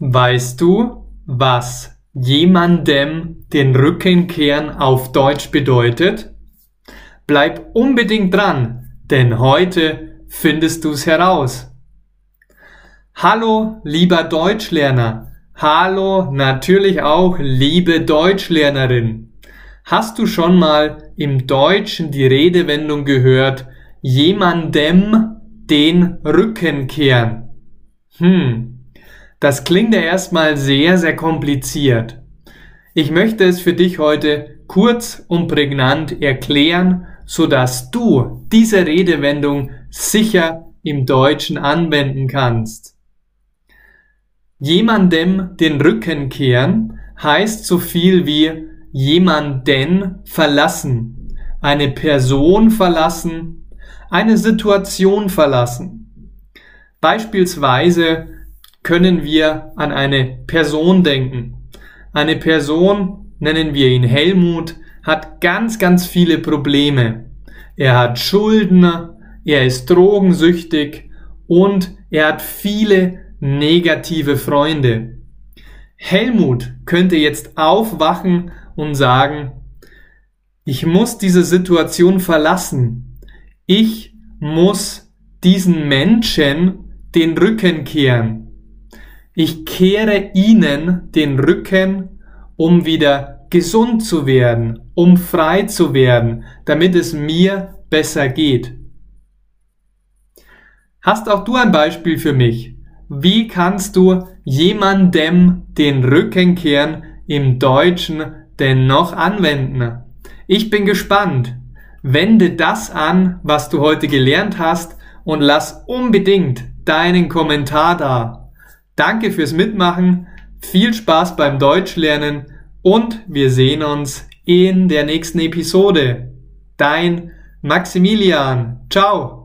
Weißt du, was jemandem den Rücken kehren auf Deutsch bedeutet? Bleib unbedingt dran, denn heute findest du's heraus. Hallo, lieber Deutschlerner. Hallo, natürlich auch, liebe Deutschlernerin. Hast du schon mal im Deutschen die Redewendung gehört, jemandem den Rücken kehren? Hm, das klingt ja erstmal sehr, sehr kompliziert. Ich möchte es für dich heute kurz und prägnant erklären, so dass du diese Redewendung sicher im Deutschen anwenden kannst. Jemandem den Rücken kehren heißt so viel wie jemanden verlassen, eine Person verlassen, eine Situation verlassen. Beispielsweise können wir an eine Person denken. Eine Person, nennen wir ihn Helmut, hat ganz, ganz viele Probleme. Er hat Schulden, er ist drogensüchtig und er hat viele negative Freunde. Helmut könnte jetzt aufwachen und sagen, ich muss diese Situation verlassen. Ich muss diesen Menschen den Rücken kehren. Ich kehre ihnen den Rücken, um wieder gesund zu werden, um frei zu werden, damit es mir besser geht. Hast auch du ein Beispiel für mich? Wie kannst du jemandem den Rücken kehren im Deutschen denn noch anwenden? Ich bin gespannt. Wende das an, was du heute gelernt hast und lass unbedingt deinen Kommentar da. Danke fürs Mitmachen, viel Spaß beim Deutschlernen und wir sehen uns in der nächsten Episode. Dein Maximilian. Ciao.